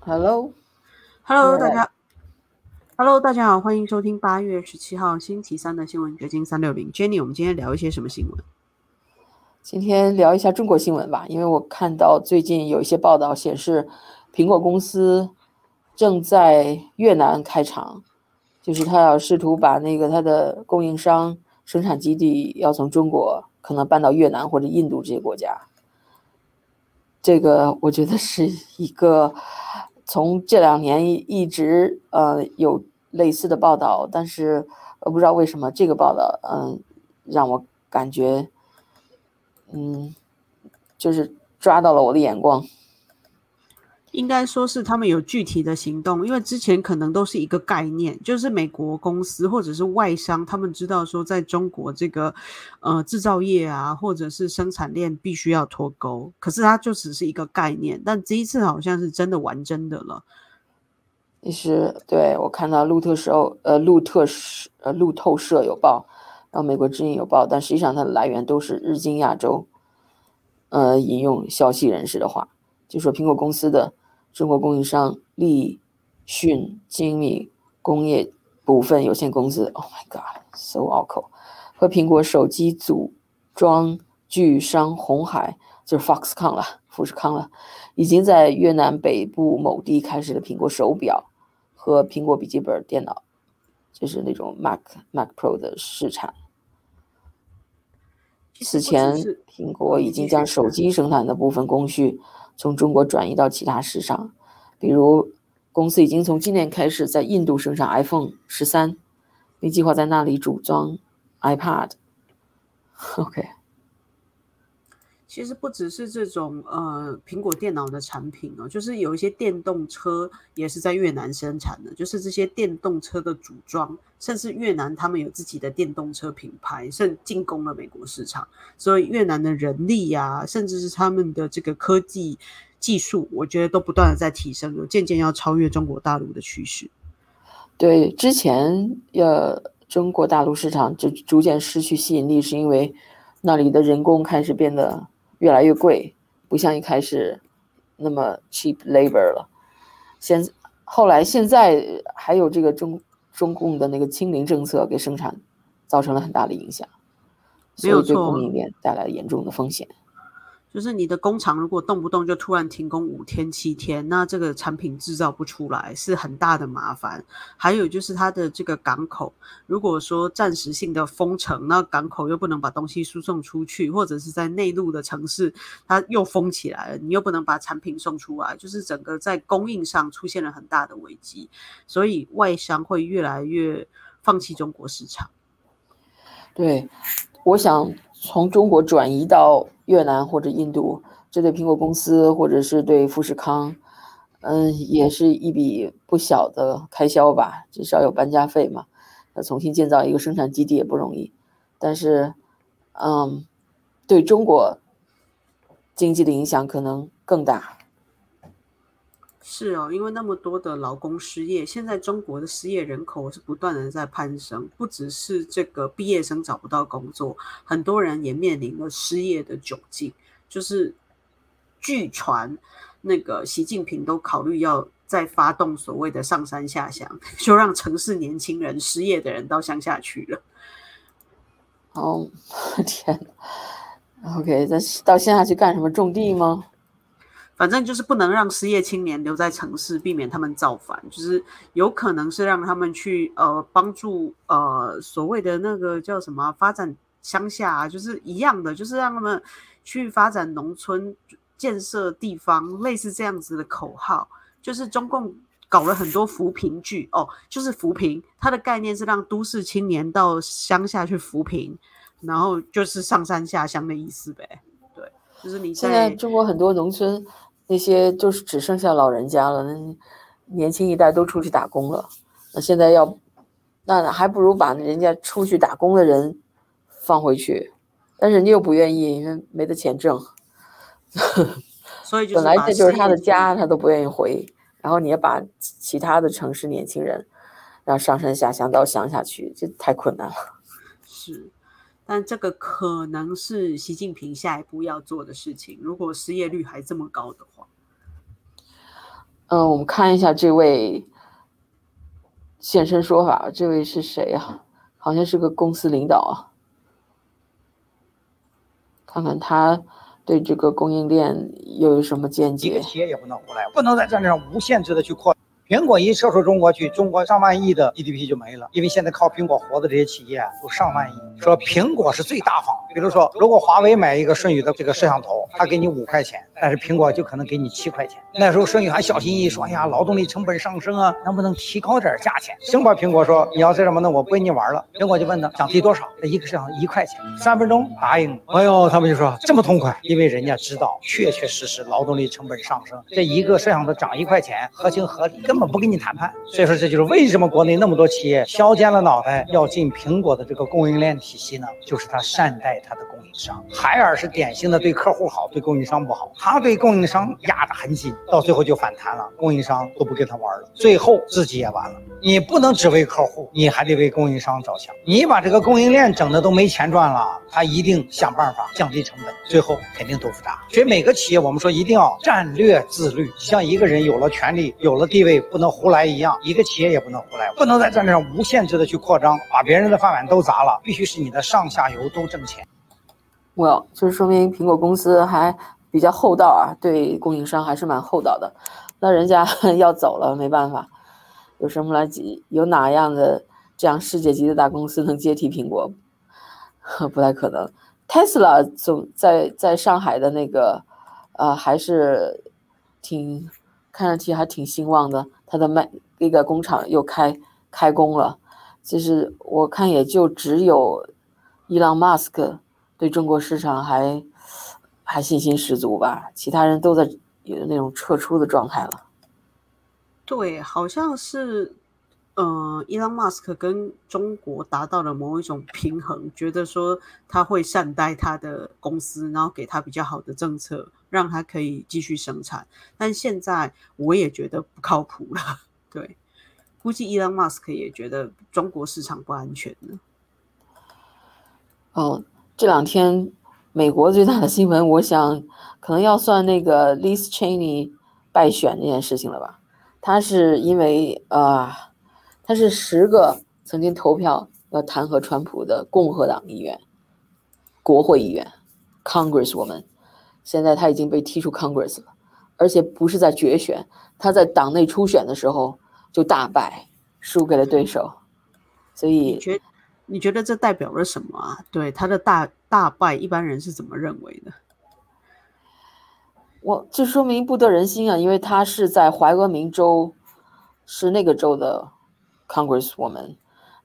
Hello，Hello，大家，Hello，大家好，欢迎收听八月十七号星期三的新闻掘金三六零。Jenny，我们今天聊一些什么新闻？今天聊一下中国新闻吧，因为我看到最近有一些报道显示，苹果公司正在越南开厂，就是他要试图把那个他的供应商生产基地要从中国可能搬到越南或者印度这些国家。这个我觉得是一个从这两年一直呃有类似的报道，但是我不知道为什么这个报道嗯让我感觉嗯就是抓到了我的眼光。应该说是他们有具体的行动，因为之前可能都是一个概念，就是美国公司或者是外商，他们知道说在中国这个呃制造业啊，或者是生产链必须要脱钩，可是它就只是一个概念。但这一次好像是真的玩真的了。其实对我看到路透社呃路透社呃路透社有报，然后美国之音有报，但实际上它的来源都是日经亚洲，呃引用消息人士的话，就说苹果公司的。中国供应商立讯精密工业股份有限公司，Oh my God，so 拗口，和苹果手机组装巨商红海，就是 Foxconn 了，富士康了，已经在越南北部某地开始了苹果手表和苹果笔记本电脑，就是那种 Mac Mac Pro 的试产。此前，苹果已经将手机生产的部分工序。从中国转移到其他市场，比如公司已经从今年开始在印度生产 iPhone 十三，并计划在那里组装 iPad。OK。其实不只是这种呃苹果电脑的产品哦，就是有一些电动车也是在越南生产的，就是这些电动车的组装，甚至越南他们有自己的电动车品牌，甚进攻了美国市场。所以越南的人力呀，甚至是他们的这个科技技术，我觉得都不断的在提升，有渐渐要超越中国大陆的趋势。对，之前呃中国大陆市场就逐渐失去吸引力，是因为那里的人工开始变得。越来越贵，不像一开始那么 cheap labor 了。现后来现在还有这个中中共的那个清零政策，给生产造成了很大的影响，所以对供应链带来严重的风险。就是你的工厂如果动不动就突然停工五天七天，那这个产品制造不出来是很大的麻烦。还有就是它的这个港口，如果说暂时性的封城，那港口又不能把东西输送出去，或者是在内陆的城市它又封起来了，你又不能把产品送出来，就是整个在供应上出现了很大的危机，所以外商会越来越放弃中国市场。对，我想从中国转移到。越南或者印度，这对苹果公司或者是对富士康，嗯，也是一笔不小的开销吧，至少有搬家费嘛。要重新建造一个生产基地也不容易，但是，嗯，对中国经济的影响可能更大。是哦，因为那么多的劳工失业，现在中国的失业人口是不断的在攀升，不只是这个毕业生找不到工作，很多人也面临了失业的窘境。就是据传，那个习近平都考虑要再发动所谓的上山下乡，就让城市年轻人失业的人到乡下去了。哦，天，OK，那到乡下去干什么？种地吗？反正就是不能让失业青年留在城市，避免他们造反。就是有可能是让他们去呃帮助呃所谓的那个叫什么发展乡下啊，就是一样的，就是让他们去发展农村建设地方，类似这样子的口号。就是中共搞了很多扶贫剧哦，就是扶贫，它的概念是让都市青年到乡下去扶贫，然后就是上山下乡的意思呗。对，就是你现在中国很多农村。那些就是只剩下老人家了，那年轻一代都出去打工了。那现在要，那还不如把人家出去打工的人放回去，但是人家又不愿意，因为没得钱挣。所以本来这就是他的家，他都不愿意回。然后你要把其他的城市年轻人让上山下乡到乡下去，这太困难了。是。但这个可能是习近平下一步要做的事情。如果失业率还这么高的话，嗯，我们看一下这位现身说法，这位是谁呀？好像是个公司领导啊。看看他对这个供应链又有什么见解？一个企业也不能胡来，不能在战略上无限制的去扩。苹果一撤出中国去，中国上万亿的 GDP 就没了，因为现在靠苹果活的这些企业有上万亿。说苹果是最大方，比如说，如果华为买一个舜宇的这个摄像头，他给你五块钱，但是苹果就可能给你七块钱。那时候舜宇还小心翼翼说：“哎呀，劳动力成本上升啊，能不能提高点价钱？”生怕苹果说：“你要这什么呢？我不跟你玩了。”苹果就问他想提多少？那一个摄像头一块钱，三分钟答应。哎呦，他们就说这么痛快，因为人家知道确确实实劳动力成本上升，这一个摄像头涨一块钱合情合理，根本不跟你谈判。所以说，这就是为什么国内那么多企业削尖了脑袋要进苹果的这个供应链体系呢？就是他善待的他的供应商。海尔是典型的对客户好，对供应商不好。他对供应商压得很紧，到最后就反弹了，供应商都不跟他玩了，最后自己也完了。你不能只为客户，你还得为供应商着想。你把这个供应链整的都没钱赚了，他一定想办法降低成本，最后肯定豆腐渣。所以每个企业，我们说一定要战略自律，像一个人有了权利、有了地位，不能胡来一样，一个企业也不能胡来，不能在战略上无限制的去扩张，把别人的饭碗都砸了，必须是你的上下游都挣钱。Well，就是说明苹果公司还比较厚道啊，对供应商还是蛮厚道的。那人家 要走了，没办法。有什么来接？有哪样的这样世界级的大公司能接替苹果？不太可能。Tesla 总在在上海的那个，呃，还是挺看上去还挺兴旺的。它的卖那个工厂又开开工了，就是我看也就只有伊朗马斯克对中国市场还还信心十足吧，其他人都在有那种撤出的状态了。对，好像是，呃，伊朗马斯克跟中国达到了某一种平衡，觉得说他会善待他的公司，然后给他比较好的政策，让他可以继续生产。但现在我也觉得不靠谱了，对，估计伊朗马斯克也觉得中国市场不安全了。哦，这两天美国最大的新闻，我想可能要算那个 Liz Cheney 败选这件事情了吧。他是因为啊，他是十个曾经投票要弹劾川普的共和党议员，国会议员，Congresswoman，现在他已经被踢出 Congress 了，而且不是在决选，他在党内初选的时候就大败，输给了对手，所以你觉得这代表了什么啊？对他的大大败，一般人是怎么认为的？我这说明不得人心啊，因为他是在怀俄明州，是那个州的 Congresswoman，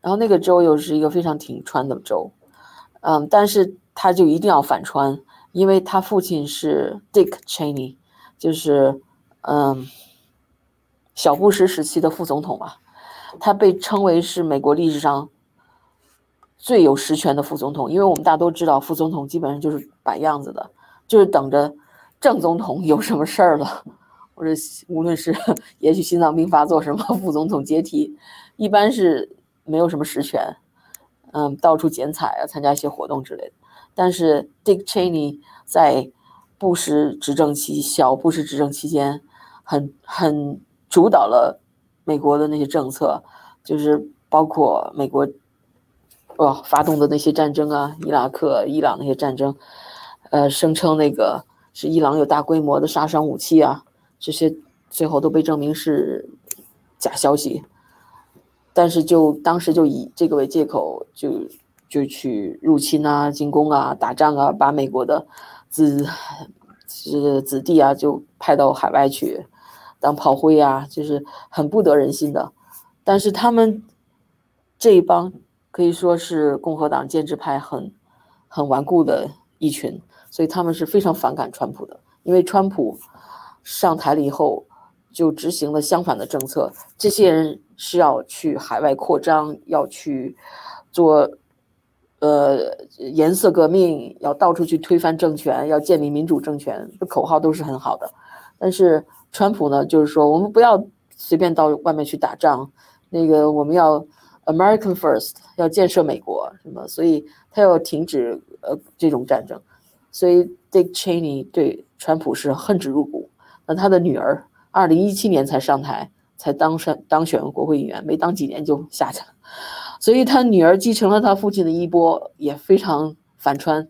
然后那个州又是一个非常挺川的州，嗯，但是他就一定要反川，因为他父亲是 Dick Cheney，就是嗯小布什时期的副总统嘛，他被称为是美国历史上最有实权的副总统，因为我们大都知道副总统基本上就是摆样子的，就是等着。正总统有什么事儿了，或者无论是也许心脏病发作什么，副总统接替，一般是没有什么实权，嗯，到处剪彩啊，参加一些活动之类的。但是 Dick Cheney 在布什执政期，小布什执政期间，很很主导了美国的那些政策，就是包括美国发动的那些战争啊，伊拉克、伊朗那些战争，呃，声称那个。是伊朗有大规模的杀伤武器啊，这些最后都被证明是假消息。但是就当时就以这个为借口，就就去入侵啊、进攻啊、打仗啊，把美国的子是子弟啊就派到海外去当炮灰啊，就是很不得人心的。但是他们这一帮可以说是共和党建制派很很顽固的一群。所以他们是非常反感川普的，因为川普上台了以后就执行了相反的政策。这些人是要去海外扩张，要去做呃颜色革命，要到处去推翻政权，要建立民主政权，这口号都是很好的。但是川普呢，就是说我们不要随便到外面去打仗，那个我们要 American First，要建设美国什么，所以他要停止呃这种战争。所以，Dick Cheney 对川普是恨之入骨。那他的女儿二零一七年才上台，才当上当选国会议员，没当几年就下去了。所以他女儿继承了他父亲的衣钵，也非常反川。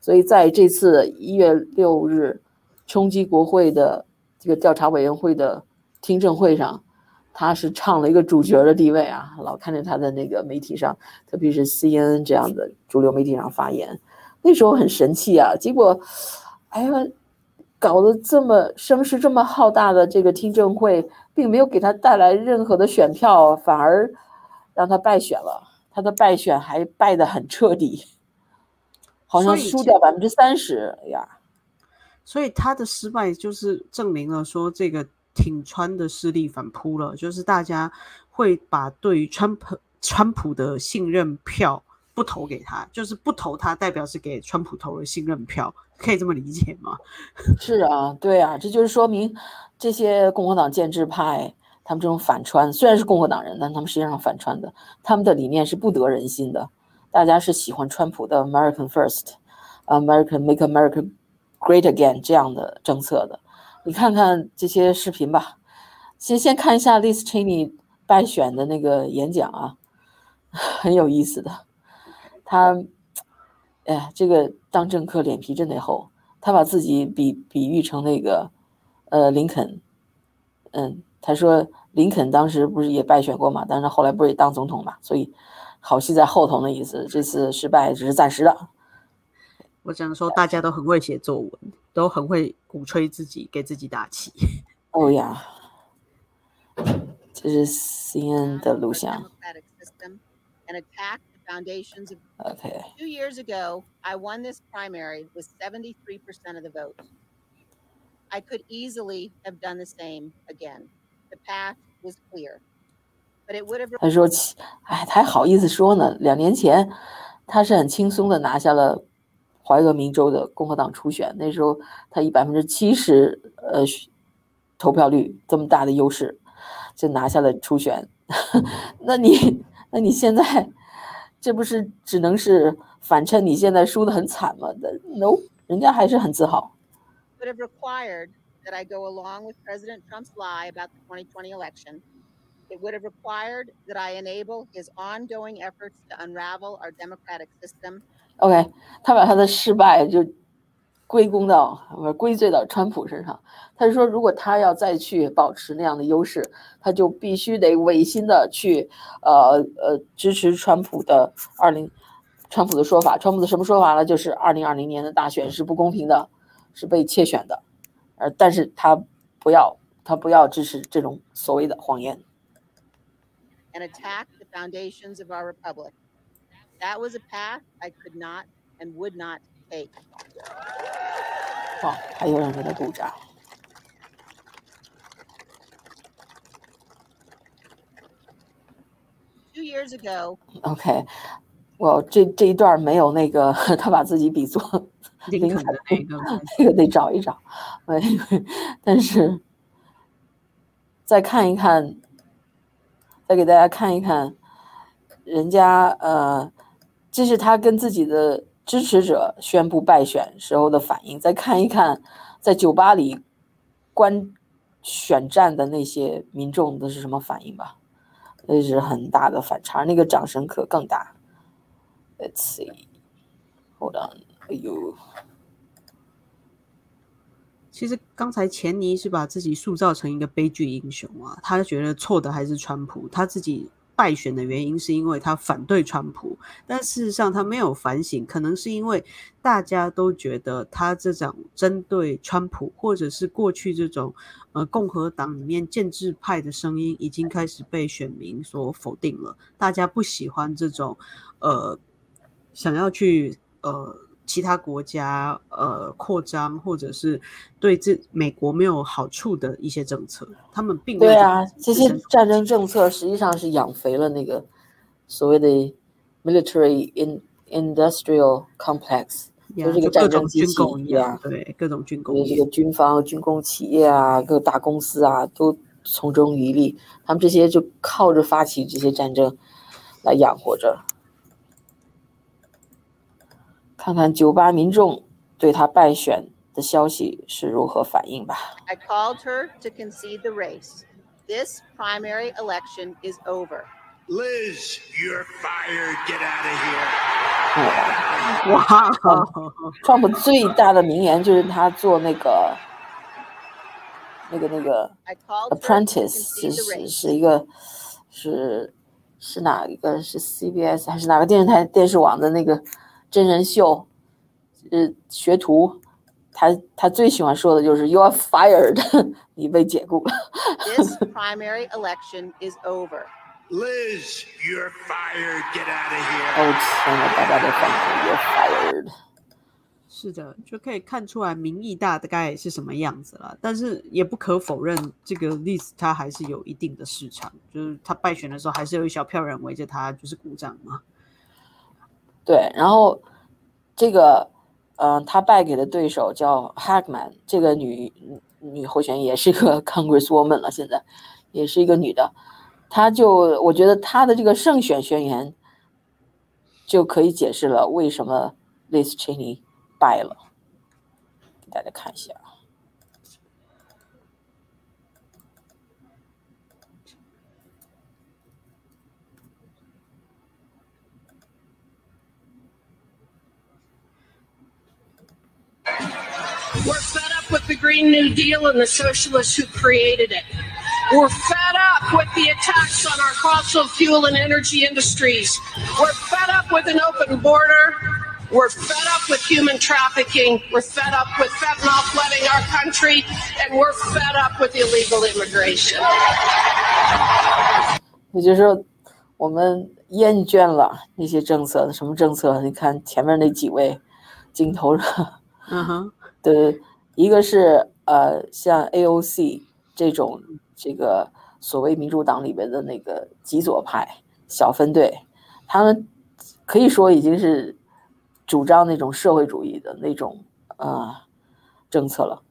所以在这次一月六日冲击国会的这个调查委员会的听证会上，他是唱了一个主角的地位啊！老看着他在那个媒体上，特别是 CNN 这样的主流媒体上发言，那时候很神气啊。结果，哎呀，搞得这么声势这么浩大的这个听证会，并没有给他带来任何的选票，反而。让他败选了，他的败选还败得很彻底，好像输掉百分之三十呀。所以他的失败就是证明了说，这个挺川的势力反扑了，就是大家会把对于川普川普的信任票不投给他，就是不投他，代表是给川普投了信任票，可以这么理解吗？是啊，对啊，这就是说明这些共和党建制派。他们这种反川虽然是共和党人，但他们实际上反川的。他们的理念是不得人心的。大家是喜欢川普的 American First，American Make America Great Again 这样的政策的。你看看这些视频吧。先先看一下 Liz Cheney 败选的那个演讲啊，很有意思的。他，哎，这个当政客脸皮真得厚。他把自己比比喻成那个，呃，林肯，嗯，他说。林肯当时不是也败选过嘛？但是后来不是也当总统嘛？所以好戏在后头的意思。这次失败只是暂时的。我只能说，大家都很会写作文，都很会鼓吹自己，给自己打气。哦呀，这是 CNN 的录像。foundations of okay. Two years ago, I won this primary with 73% of the vote. I could easily have done the same again. The path was clear but it would have 他说：“哎，他还好意思说呢？两年前，他是很轻松的拿下了怀俄明州的共和党初选，那时候他以百分之七十呃投票率这么大的优势就拿下了初选。那你那你现在这不是只能是反衬你现在输的很惨吗？No，人家还是很自豪。” Would have required that I go along with President Trump's lie about the 2020 election. It would have required that I enable his ongoing efforts to unravel our democratic system. OK，他把他的失败就归功到不归罪到川普身上。他就说，如果他要再去保持那样的优势，他就必须得违心的去呃呃支持川普的二零川普的说法。川普的什么说法呢？就是二零二零年的大选是不公平的，是被窃选的。呃，但是他不要，他不要支持这种所谓的谎言。An attack the foundations of our republic. That was a path I could not and would not take. 哇，还有人给他鼓掌。Two years ago. OK，我这这一段没有那个，他把自己比作。林肯的那个，那个得找一找，但是再看一看，再给大家看一看，人家呃，这是他跟自己的支持者宣布败选时候的反应。再看一看，在酒吧里观选战的那些民众都是什么反应吧？那是很大的反差，那个掌声可更大。Let's see, hold on. 哎呦，其实刚才钱尼是把自己塑造成一个悲剧英雄啊，他觉得错的还是川普，他自己败选的原因是因为他反对川普，但事实上他没有反省，可能是因为大家都觉得他这种针对川普，或者是过去这种呃共和党里面建制派的声音已经开始被选民所否定了，大家不喜欢这种呃想要去呃。其他国家呃扩张，或者是对这美国没有好处的一些政策，他们并对啊，这些战争政策实际上是养肥了那个所谓的 military in industrial complex，就是这个战争机器一样，对各种军工，这个军方、军工企业啊，各大公司啊，都从中渔利，他们这些就靠着发起这些战争来养活着。看看酒吧民众对他败选的消息是如何反应吧。I called her to concede the race. This primary election is over. Liz, you're fired. Get out of here. 嗯，哇，川普最大的名言就是他做那个那个那个 I called her to Apprentice 是是是一个是是哪一个是 CBS 还是哪个电视台电视网的那个真人秀？呃，学徒，他他最喜欢说的就是 “You are fired”，你被解雇了。This primary election is over. Liz, you're fired. Get out of 哦 here. 天呐，大家都放弃，You're fired。是的，就可以看出来民意大概是什么样子了。但是也不可否认，这个例子他还是有一定的市场，就是他败选的时候还是有一小票人围着他，就是鼓掌嘛。对，然后这个，嗯、他败给的对手叫 Hagman，这个女女候选也是个 Congresswoman 了，现在也是一个女的，她就我觉得她的这个胜选宣言就可以解释了为什么 Liz Cheney 败了，给大家看一下 We're fed up with the Green New Deal and the socialists who created it. We're fed up with the attacks on our fossil fuel and energy industries. We're fed up with an open border. We're fed up with human trafficking. We're fed up with fentanyl flooding our country. And we're fed up with illegal immigration. 也就是说，我们厌倦了那些政策，什么政策？你看前面那几位镜头上。 嗯哼，对一个是呃，像 AOC 这种这个所谓民主党里边的那个极左派小分队，他们可以说已经是主张那种社会主义的那种呃政策了。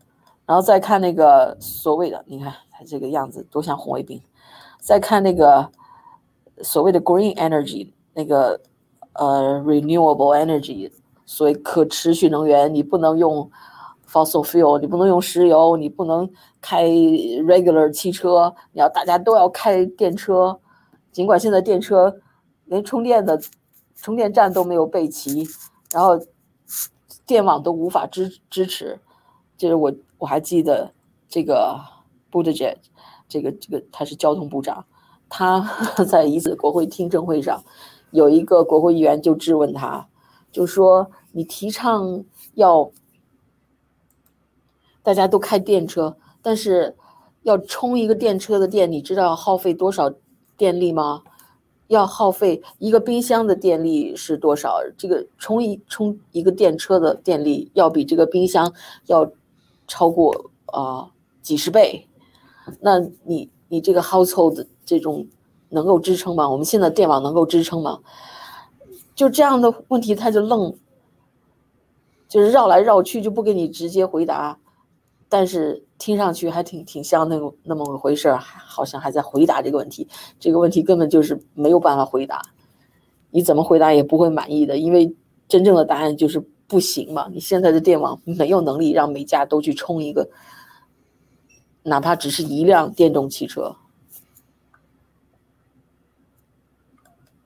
然后再看那个所谓的，你看他这个样子多像红卫兵。再看那个所谓的 green energy 那个呃 renewable energy 所谓可持续能源，你不能用 fossil fuel，你不能用石油，你不能开 regular 汽车，你要大家都要开电车。尽管现在电车连充电的充电站都没有备齐，然后电网都无法支支持。就是我我还记得这个 budget，这个这个他是交通部长，他 在一次国会听证会上，有一个国会议员就质问他。就说你提倡要大家都开电车，但是要充一个电车的电，你知道要耗费多少电力吗？要耗费一个冰箱的电力是多少？这个充一充一个电车的电力要比这个冰箱要超过啊、几十倍。那你你这个 household 这种能够支撑吗？我们现在电网能够支撑吗？就这样的问题，他就愣，就是绕来绕去，就不给你直接回答，但是听上去还挺挺像那个那么回事儿，好像还在回答这个问题。这个问题根本就是没有办法回答，你怎么回答也不会满意的，因为真正的答案就是不行嘛。你现在的电网没有能力让每家都去充一个，哪怕只是一辆电动汽车。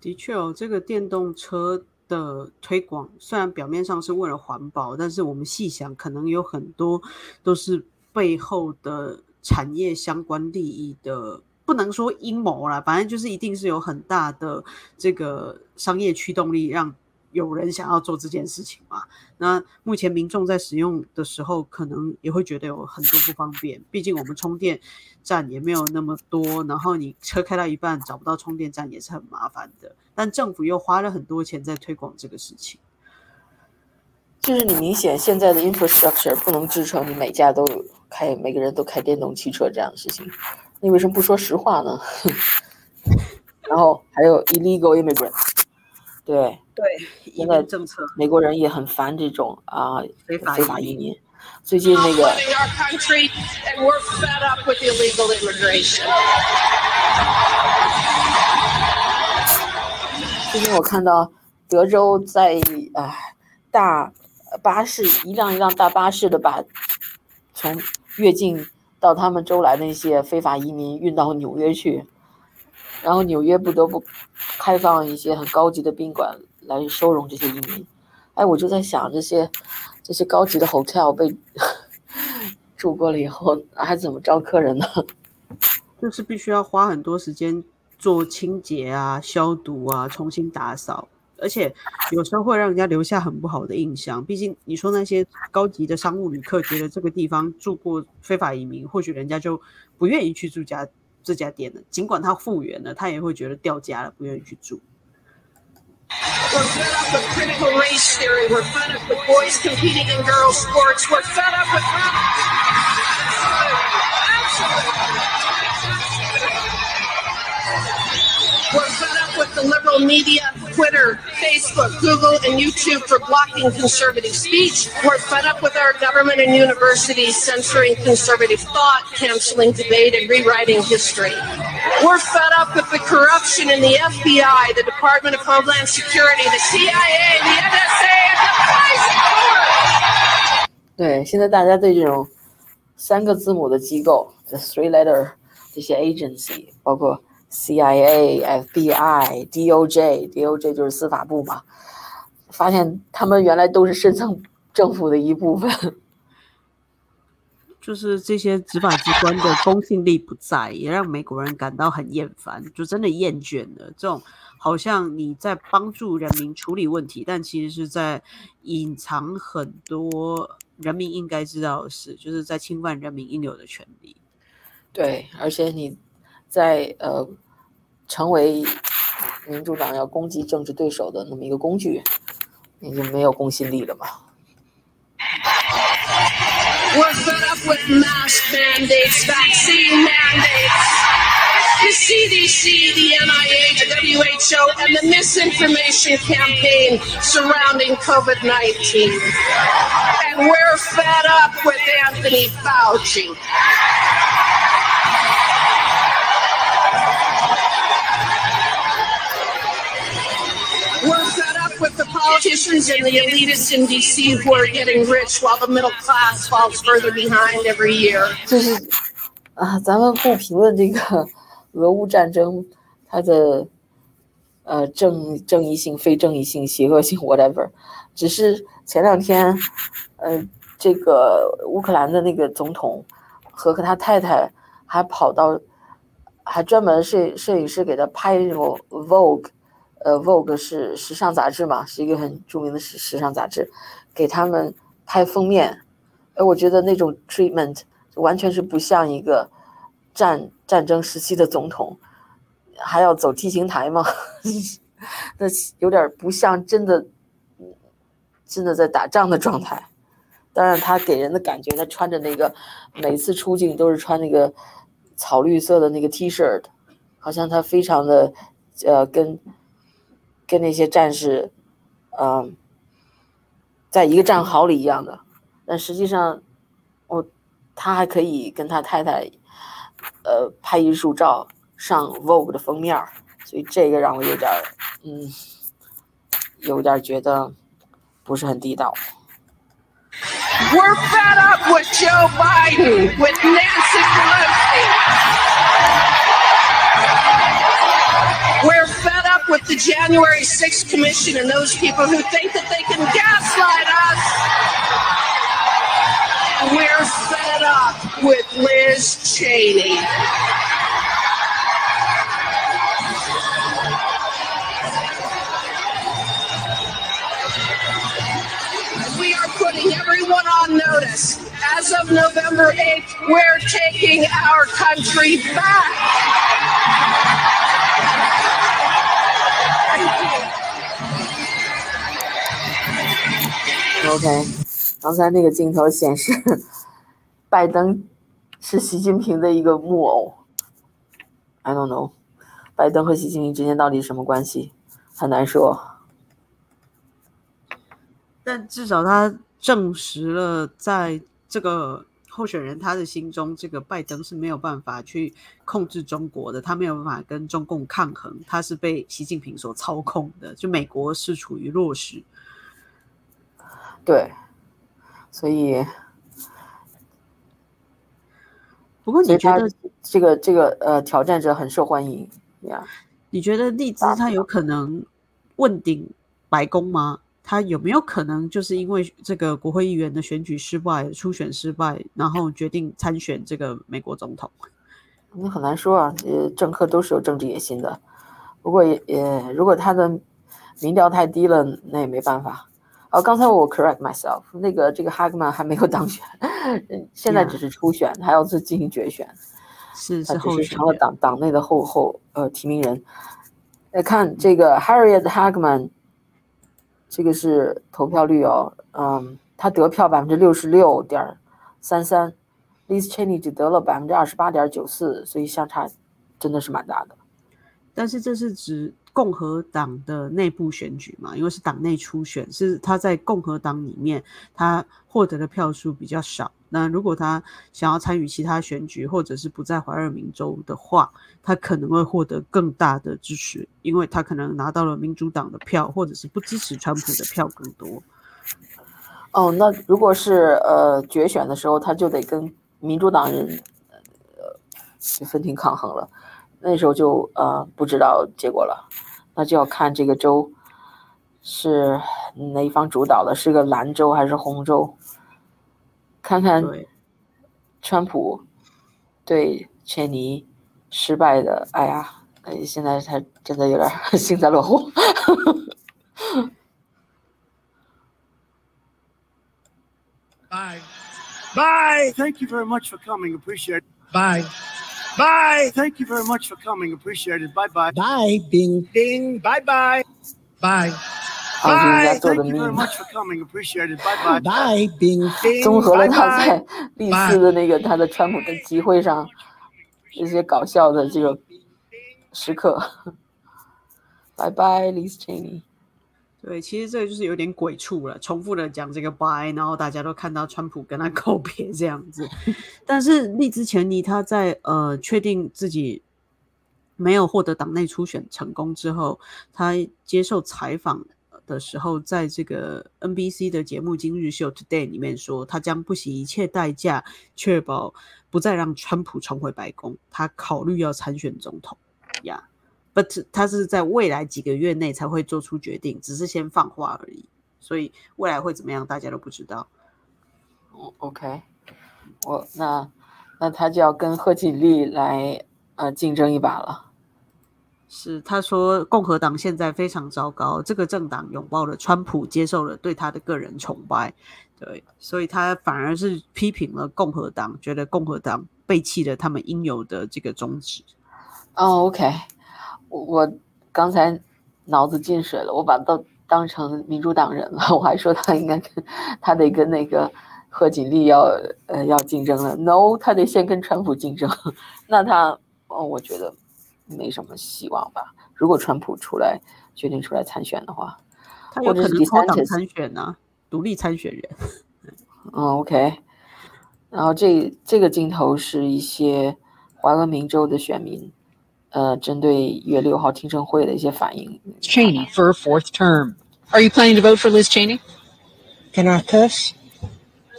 的确哦，这个电动车的推广虽然表面上是为了环保，但是我们细想，可能有很多都是背后的产业相关利益的，不能说阴谋啦，反正就是一定是有很大的这个商业驱动力，让有人想要做这件事情嘛。那目前民众在使用的时候，可能也会觉得有很多不方便，毕竟我们充电站也没有那么多，然后你车开到一半找不到充电站也是很麻烦的。但政府又花了很多钱在推广这个事情，就是你明显现在的 infrastructure 不能支撑你每家都开，每个人都开电动汽车这样的事情，你为什么不说实话呢？然后还有 illegal immigrant，对，对移现在民政策美国人也很烦这种啊、非法非法移民。最近那个.最近我看到德州在啊、大巴士一辆一辆大巴士的把从越境到他们州来的那些非法移民运到纽约去，然后纽约不得不开放一些很高级的宾馆来收容这些移民。哎，我就在想，这些这些高级的 hotel 被 住过了以后，还怎么招客人呢？就是必须要花很多时间做清洁啊、消毒啊、重新打扫，而且有时候会让人家留下很不好的印象。毕竟你说那些高级的商务旅客觉得这个地方住过非法移民，或许人家就不愿意去住家这家店了。尽管它复原了，他也会觉得掉价了，不愿意去住。Twitter, Facebook, Google, and YouTube for blocking conservative speech. We're fed up with our government and universities censoring conservative thought, canceling debate, and rewriting history. We're fed up with the corruption in the FBI, the Department of Homeland Security, the CIA, the NSA, and the Poison Court. 对，现在大家对这种三个字母的机构，the three letter 这些 agency，包括 CIA、FBI、DOJ，DOJ 就是司法部嘛，发现他们原来都是深层政府的一部分。就是这些执法机关的公信力不在，也让美国人感到很厌烦，就真的厌倦了这种好像你在帮助人民处理问题，但其实是在隐藏很多人民应该知道的事，就是在侵犯人民应有的权利。对，而且你在呃成为民主党要攻击政治对手的那么一个工具，你就没有公信力了嘛。We're fed up with mask mandates, vaccine mandates, the CDC, the NIH, the WHO, and the misinformation campaign surrounding COVID 19. And we're fed up with Anthony Fauci. We're fed up with the politicians and the elitists in DC who are getting rich while the middle class falls further behind every year. 就是啊，咱们不评论这个俄乌战争它的呃正正义性、非正义性、邪恶性 whatever，只是前两天呃这个乌克兰的那个总统和和他太太还跑到，还专门摄摄影师给他拍那种 Vogue，呃 Vogue 是时尚杂志嘛，是一个很著名的时时尚杂志，给他们拍封面，哎，我觉得那种 treatment 完全是不像一个战战争时期的总统，还要走 T 型台吗？那有点不像真的，真的在打仗的状态。当然，他给人的感觉，他穿着那个每次出镜都是穿那个草绿色的那个 T 恤，好像他非常的呃跟跟那些战士，嗯、在一个战壕里一样的。但实际上，我他还可以跟他太太，呃，拍艺术照上 Vogue 的封面儿，所以这个让我有点，嗯，有点觉得不是很地道。We're fed up with Joe Biden, with Nancy Pelosi. The January 6th Commission and those people who think that they can gaslight us. We're fed up with Liz Cheney. We are putting everyone on notice. As of November 8th, we're taking our country back. OK，刚才那个镜头显示，拜登是习近平的一个木偶。I don't know，拜登和习近平之间到底什么关系，很难说。但至少他证实了，在这个候选人他的心中，这个拜登是没有办法去控制中国的，他没有办法跟中共抗衡，他是被习近平所操控的，就美国是处于弱势。对，所以不过你觉得，这个这个呃挑战者很受欢迎呀。你觉得利兹他有可能问鼎白宫吗？他有没有可能就是因为这个国会议员的选举失败、初选失败，然后决定参选这个美国总统？那很难说啊，呃，政客都是有政治野心的。不过也也，如果他的民调太低了，那也没办法。哦，刚才我 correct myself，那个这个 Hagman 还没有当选，现在只是初选，还要进行决选，是他是只是成了。党党内的后后呃提名人。来看这个 Harriet Hagman，这个是投票率哦，嗯，他得票百分之六十六点三三，Liz Cheney 只得了百分之二十八点九四，所以相差真的是蛮大的。但是这是指共和党的内部选举嘛？因为是党内初选，是他在共和党里面他获得的票数比较少。那如果他想要参与其他选举，或者是不在怀俄明州的话，他可能会获得更大的支持，因为他可能拿到了民主党的票，或者是不支持川普的票更多。哦，那如果是呃决选的时候，他就得跟民主党人呃就分庭抗衡了，那时候就呃不知道结果了，那就要看这个州是哪一方主导的，是个蓝州还是红州，看看，川普对切尼失败的，哎呀，哎，现在他真的有点 幸灾乐祸。Bye. Bye. Thank you very much for coming. Appreciate it. Bye. Bye. Thank you very much for coming. Appreciate it. Bye bye. Bye. Bing. Bing. Bye bye. Bye. 啊，是人家 Bye. 做的 Thank you very，much for coming. Appreciate it. Bye bye. Bye. Bing. Bing. 综合了 Bye 他 bye. 在历次的那个他的川普的集会上这些搞笑的这个时刻。拜拜，Liz Cheney。对，其实这就是有点鬼畜了，重复的讲这个 bye，然后大家都看到川普跟他 告别这样子。但是利兹前尼他在呃确定自己没有获得党内初选成功之后，他接受采访的时候，在这个 NBC 的节目《今日秀 Today》里面说，他将不惜一切代价确保不再让川普重回白宫，他考虑要参选总统呀。But 他是在未来几个月内才会做出决定，只是先放话而已。所以未来会怎么样，大家都不知道。哦 OK，我那那他就要跟贺锦丽来呃竞争一把了。是他说，共和党现在非常糟糕，这个政党拥抱了川普，接受了对他的个人崇拜，对，所以他反而是批评了共和党，觉得共和党背弃了他们应有的这个宗旨。哦，OK，我我刚才脑子进水了，我把他都当成民主党人了，我还说他应该跟他得跟那个贺锦丽要呃要竞争了，No，他得先跟川普竞争，那他哦，我觉得没什么希望吧。如果川普出来决定出来参选的话，他有可能脱党参选啊，独立参选人。嗯，OK，然后这这个镜头是一些华俄明州的选民，呃，针对一月六号听证会的一些反应。 Cheney for a fourth term. Are you planning to vote for Liz Cheney? Can I cuss?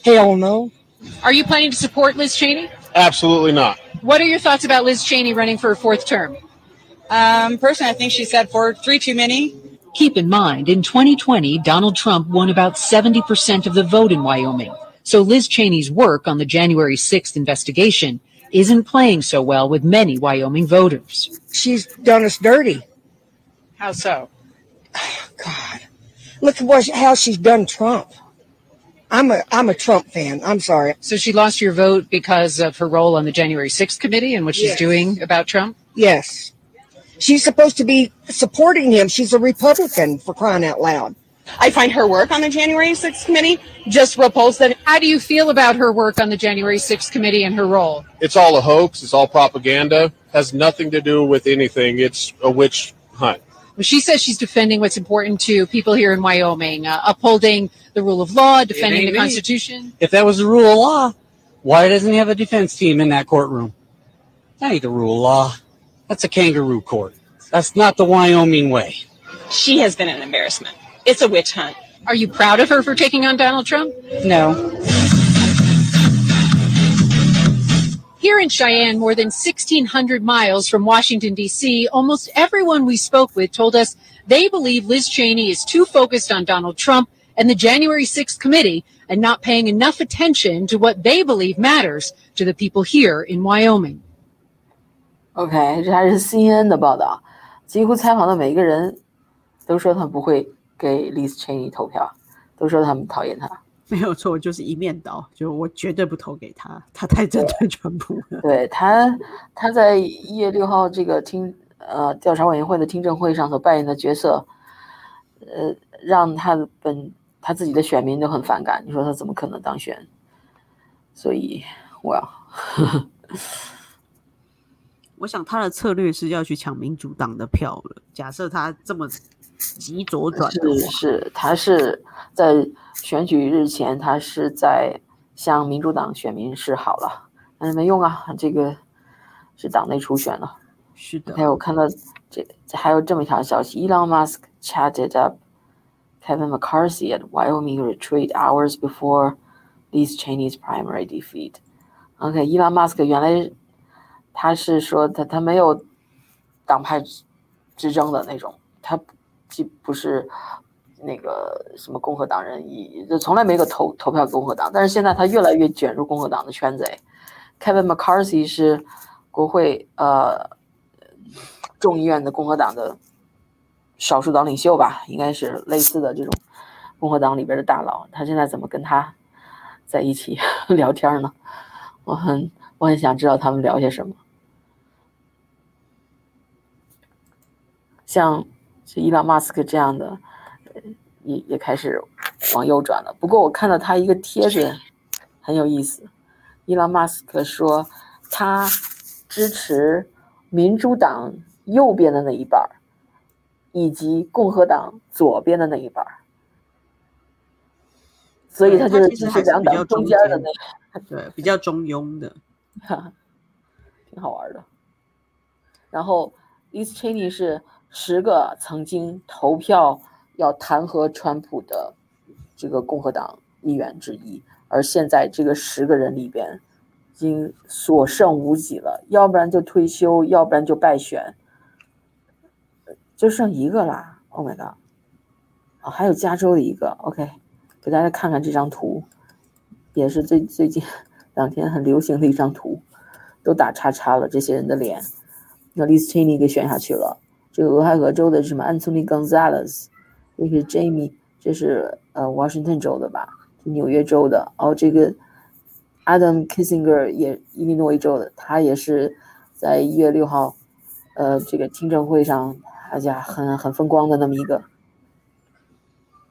Hell no. Are you planning to support Liz Cheney? Absolutely not. What are your thoughts about Liz Cheney running for a fourth term? Um, personally, I think she said for three too many. Keep in mind, in 2020, Donald Trump won about 70% of the vote in Wyoming. So Liz Cheney's work on the January 6th investigation isn't playing so well with many Wyoming voters. She's done us dirty. How so? God, look at what how she's done Trump. I'm a I'm a Trump fan. I'm sorry. So she lost your vote because of her role on the January 6th committee and what she's Yes. doing about Trump? Yes, she's supposed to be supporting him. She's a Republican for crying out loud. I find her work on the January 6th committee just repulsive. How do you feel about her work on the January 6th committee and her role? It's all a hoax. It's all propaganda. Has nothing to do with anything. It's a witch hunt. Well, she says she's defending what's important to people here in Wyoming, uh, upholding the rule of law, defending the me. Constitution. If that was the rule of law, why doesn't he have a defense team in that courtroom? That ain't the rule of law. That's a kangaroo court. That's not the Wyoming way. She has been an embarrassment. It's a witch hunt. Are you proud of her for taking on Donald Trump? No. Here in Cheyenne, more than 1,600 miles from Washington, D.C., almost everyone we spoke with told us they believe Liz Cheney is too focused on Donald Trump and the January 6th committee and not paying enough attention to what they believe matters to the people here in Wyoming. OK，这还是 CNN 的报道，几乎采访的每一个人都说他们不会 给 Liz Cheney 投票，都说他们讨厌他。没有错，就是一面倒，就我绝对不投给他，他太针对川普了。对他，他在一月六号这个听呃调查委员会的听证会上所扮演的角色，呃，让他的本他自己的选民都很反感。你说他怎么可能当选？所以我要，我想他的策略是要去抢民主党的票了。假设他这么急左转的是是，他是在选举日前，他是在向民主党选民示好了，但是没用啊，这个是党内初选了。是的。还有看到这还有这么一条消息：Elon Musk chatted up Kevin McCarthy at Wyoming retreat hours before this Chinese primary defeat。OK，Elon Musk 原来他是说他他没有党派之争的那种，他既不是那个什么共和党人，也就从来没个投投票共和党，但是现在他越来越卷入共和党的圈子。Kevin McCarthy 是国会呃众议院的共和党的少数党领袖吧，应该是类似的这种共和党里边的大佬。他现在怎么跟他在一起 聊天呢？我很我很想知道他们聊些什么。像伊朗马斯克这样的，也也开始往右转了。不过我看到他一个帖子很有意思，伊朗马斯克说他支持民主党右边的那一半儿，以及共和党左边的那一半儿，所以他就是支持两党中间的那，对，比较中庸的，挺好玩的。然后 East Cheney 是。十个曾经投票要弹劾川普的这个共和党议员之一，而现在这个十个人里边已经所剩无几了，要不然就退休，要不然就败选，就剩一个啦。Oh my god！啊，还有加州的一个。OK，给大家看看这张图，也是最最近 两天很流行的一张图，都打叉叉了，这些人的脸，那 Liz Cheney 给选下去了。这个俄亥俄州的什么 Anthony Gonzalez，这是 Jamie，这是呃 Washington 州的吧？纽约州的。哦，这个 Adam Kissinger 也伊利诺伊州的，他也是在一月六号，呃，这个听证会上，大家很很风光的那么一个。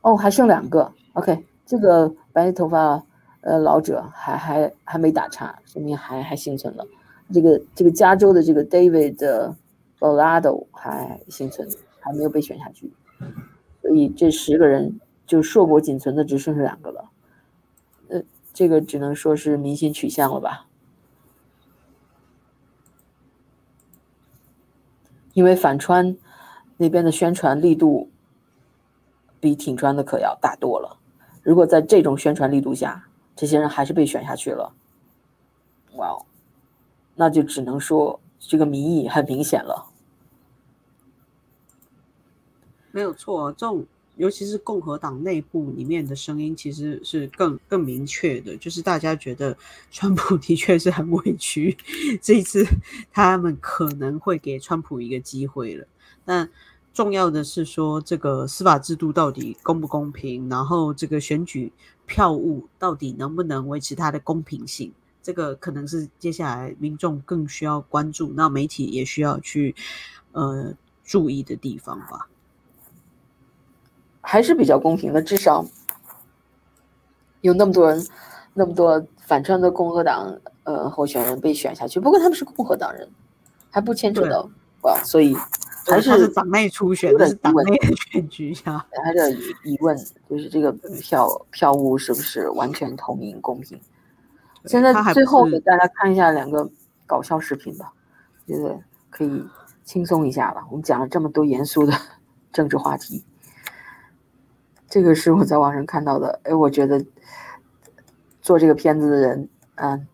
哦，还剩两个。OK，这个白头发呃老者还还还没打岔，说明还还幸存了。这个这个加州的这个 David。L a d o 还幸存，还没有被选下去，所以这十个人就硕果仅存的只剩下两个了。呃，这个只能说是民心取向了吧？因为反川那边的宣传力度比挺川的可要大多了。如果在这种宣传力度下，这些人还是被选下去了，哇哦，那就只能说这个民意很明显了。没有错，这种尤其是共和党内部里面的声音，其实是更更明确的，就是大家觉得 川普的确是很委屈，这一次 他们可能会给川普一个机会了。但重要的是说，这个司法制度到底公不公平，然后这个选举票务到底能不能维持它的公平性，这个可能是接下来民众更需要关注，那媒体也需要去呃注意的地方吧。还是比较公平的，至少有那么多人，那么多反串的共和党呃候选人被选下去。不过他们是共和党人，还不牵扯到哇，所以还是党内初选的是党内的选举呀。还是疑问，就是这个票票务是不是完全透明公平？现在最后给大家看一下两个搞笑视频吧，觉得可以轻松一下了。我们讲了这么多严肃的 政治话题。这个是我在网上看到的，哎，我觉得做这个片子的人，嗯，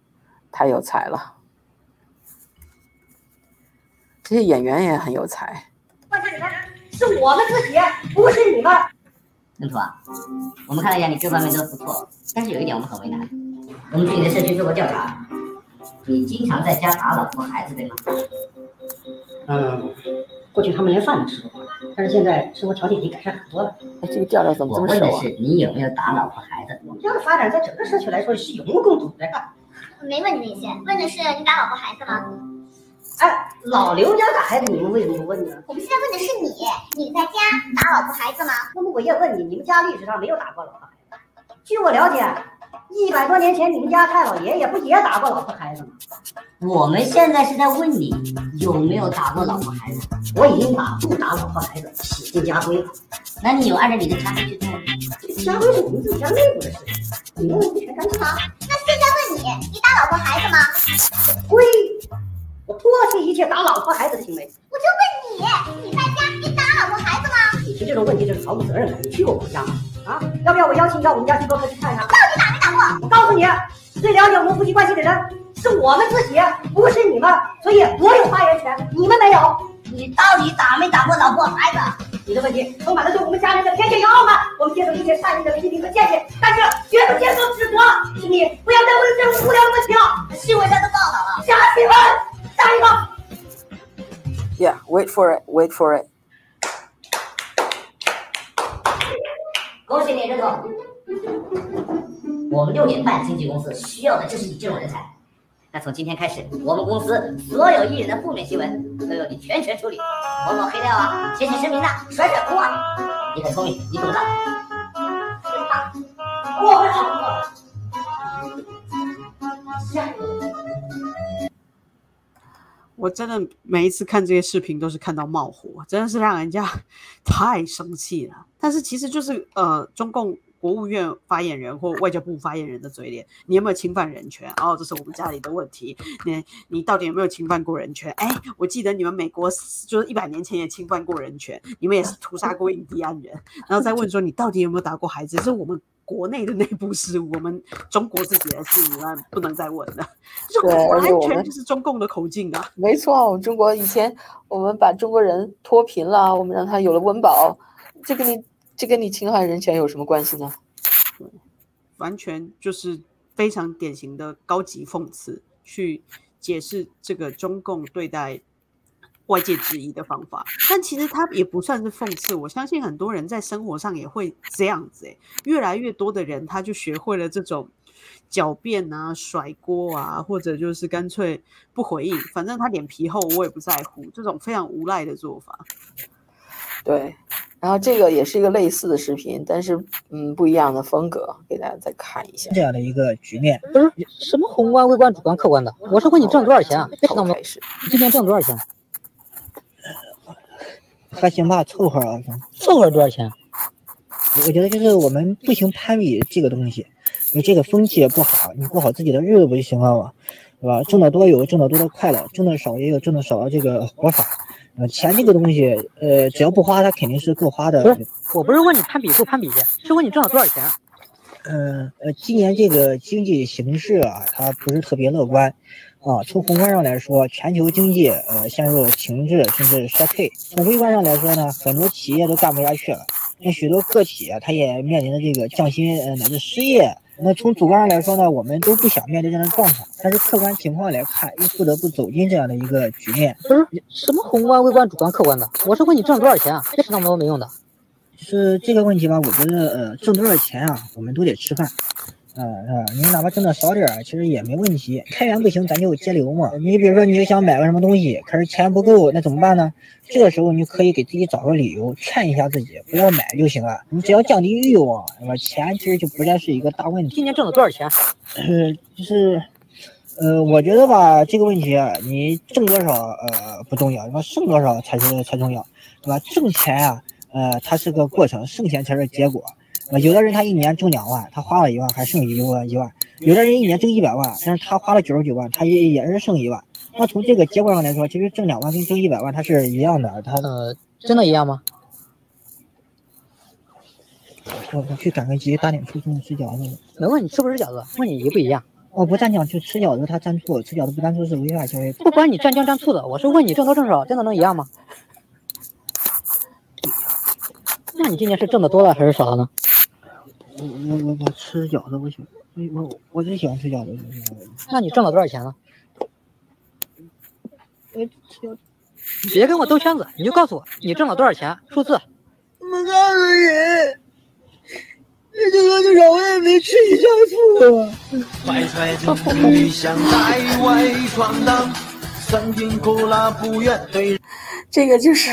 太有才了。这些演员也很有才。是我们自己，不是你们。认图啊，我们看了一下你各方面都不错，但是有一点我们很为难。我们去你的社区做过调查，你经常在家打老婆孩子，对吗？嗯，过去他们连饭都吃不饱，但是现在生活条件已经改善很多了。哎，这个调调怎么这我么熟啊？问的是你有没有打老婆孩子？我们家的发展在整个社区来说是有目共睹的。我没问你那些，问的是你打老婆孩子吗？哎，老刘家打孩子，你们为什么不问呢？我们现在问的是你，你在家打老婆孩子吗？那么我也问你，你们家历史上没有打过老婆孩子？据我了解，一百多年前你们家太老爷爷不也打过老婆孩子吗？我们现在是在问你有没有打过老婆孩子。我已经把不打老婆孩子写进家规了。那你有按照你的家规去做吗？家规是我们自己家内部的事情，你们全干净好，那现在问你，你打老婆孩子吗？规，我唾弃一切打老婆孩子的行为。我就问你，你在家你打老婆孩子吗？你提这种问题就是毫无责任感。你去过我家吗？啊，要不要我邀请你到我们家去做客去看一看？到底打没打过？我告诉你，最了解我们夫妻关系的人是我们自己，不是你们，所以我有发言权，你们没有。你到底打没打过老婆孩子？你的问题充满了对我们家人的偏见与傲慢。我们接受一切善意的批评和建议，但是绝不接受指责。请你不要再问这种无聊的问题了。新闻上都报道了。下新闻，下一个。Yeah, wait for it, wait for it. 恭喜你，任总。我们六点半经纪公司需要的就是你这种人才。那从今天开始，我们公司所有艺人的负面新闻都由你全权处理，某某黑料啊，写写声明的，甩甩锅啊。你很聪明，你懂的。我会好。我真的每一次看这些视频都是看到冒火，真的是让人家太生气了。但是其实就是呃，中共国务院发言人或外交部发言人的嘴脸，你有没有侵犯人权？哦，这是我们家里的问题。你你到底有没有侵犯过人权？哎，我记得你们美国就是一百年前也侵犯过人权，你们也是屠杀过印第安人，然后再问说你到底有没有打过孩子？这是我们。国内的内部事务，我们中国自己的事，你们不能再问了。这对而且我们完全就是中共的口径啊！没错，我们中国以前我们把中国人脱贫了，我们让他有了温饱，这跟你这跟你侵害人权有什么关系呢？完全就是非常典型的高级讽刺，去解释这个中共对待外界质疑的方法。但其实它也不算是讽刺，我相信很多人在生活上也会这样子、欸。越来越多的人他就学会了这种狡辩啊、甩锅啊，或者就是干脆不回应，反正他脸皮厚，我也不在乎，这种非常无赖的做法。对，然后这个也是一个类似的视频，但是嗯不一样的风格，给大家再看一下。这样的一个局面，不是什么宏观、微观、主观、客观的。我是问你挣多少钱啊？别知道吗？开始，你今年挣多少钱？还行吧，凑合啊。凑合多少钱？我觉得就是我们不行攀比这个东西，你这个风气也不好，你过好自己的日子不就行了吗？对吧？挣得多有挣得多的快乐，挣得少也有挣得少的这个活法。呃，钱这个东西，呃，只要不花，它肯定是够花的。不是，我不是问你攀比不攀比，是问你挣了多少钱。嗯呃，今年这个经济形势啊，它不是特别乐观啊。从宏观上来说，全球经济呃陷入停滞甚至衰退；从微观上来说呢，很多企业都干不下去了，那许多个体啊，它也面临着这个降薪呃乃至失业。那从主观上来说呢，我们都不想面对这样的状况，但是客观情况来看，又不得不走进这样的一个局面。不是什么宏观、微观、主观、客观的，我是问你挣了多少钱啊？别扯那么多没用的。是这个问题吧？我觉得呃，挣多少钱啊，我们都得吃饭。啊啊，你哪怕挣的少点儿，其实也没问题。开源不行，咱就节流嘛。你比如说，你就想买个什么东西，可是钱不够，那怎么办呢？这个时候你可以给自己找个理由，劝一下自己，不要买就行了。你只要降低欲望，对吧？钱其实就不再是一个大问题。今年挣了多少钱？呃，就是，呃，我觉得吧，这个问题啊，你挣多少呃不重要，你说剩多少才是才重要，对吧？挣钱啊，呃，它是个过程，剩钱才是结果。呃，有的人他一年挣两万，他花了一万，还剩一万一万；有的人一年挣一百万，但是他花了九十九万，他也也是剩一万。那从这个结果上来说，其实挣两万跟挣一百万它是一样的。它呃，真的一样吗？我我去赶个集，打点醋送吃饺子。没问你吃不吃饺子，问你一不一样。我不蘸酱就吃饺子，他蘸醋，吃饺子不蘸醋是违法行为。不管你蘸酱蘸醋的，我是问你挣多挣少，真的能一样吗？那你今年是挣的多了还是少了呢？我我我我吃饺子，不行我我我就喜欢吃饺子。那你挣了多少钱呢？我吃饺子。别跟我兜圈子，你就告诉我你挣了多少钱，数字。我告诉你。这就多就少，我也没吃一张醋。怀揣着理想在外闯荡，酸甜苦辣不愿对。这个就是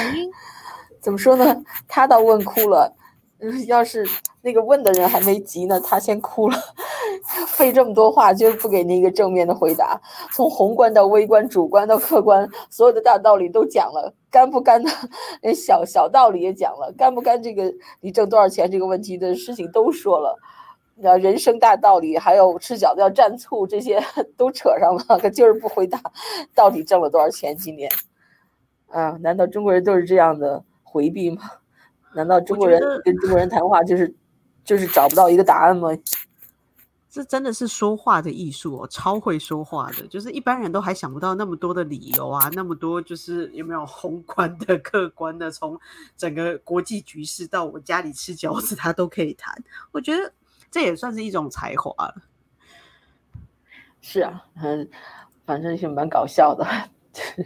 怎么说呢？他倒问哭了，要是那个问的人还没急呢，他先哭了，费这么多话就是不给那个正面的回答，从宏观到微观、主观到客观，所有的大道理都讲了。干不干的，连小小道理也讲了。干不干这个，你挣多少钱这个问题的事情都说了。那人生大道理，还有吃饺子要蘸醋，这些 都扯上了。可就是不回答到底挣了多少钱今年。啊，难道中国人都是这样的回避吗？难道中国人跟中国人谈话就是就是找不到一个答案吗？这真的是说话的艺术哦，超会说话的，就是一般人都还想不到那么多的理由啊，那么多就是有没有宏观的、客观的，从整个国际局势到我家里吃饺子，他都可以谈。我觉得这也算是一种才华了。是啊，嗯，反正是蛮搞笑的。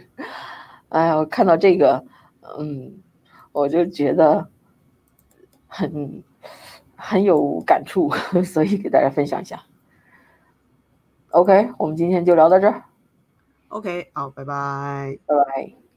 哎呀，我看到这个，嗯，我就觉得很。很有感触，所以给大家分享一下。OK，我们今天就聊到这儿。OK，好，拜拜，拜拜。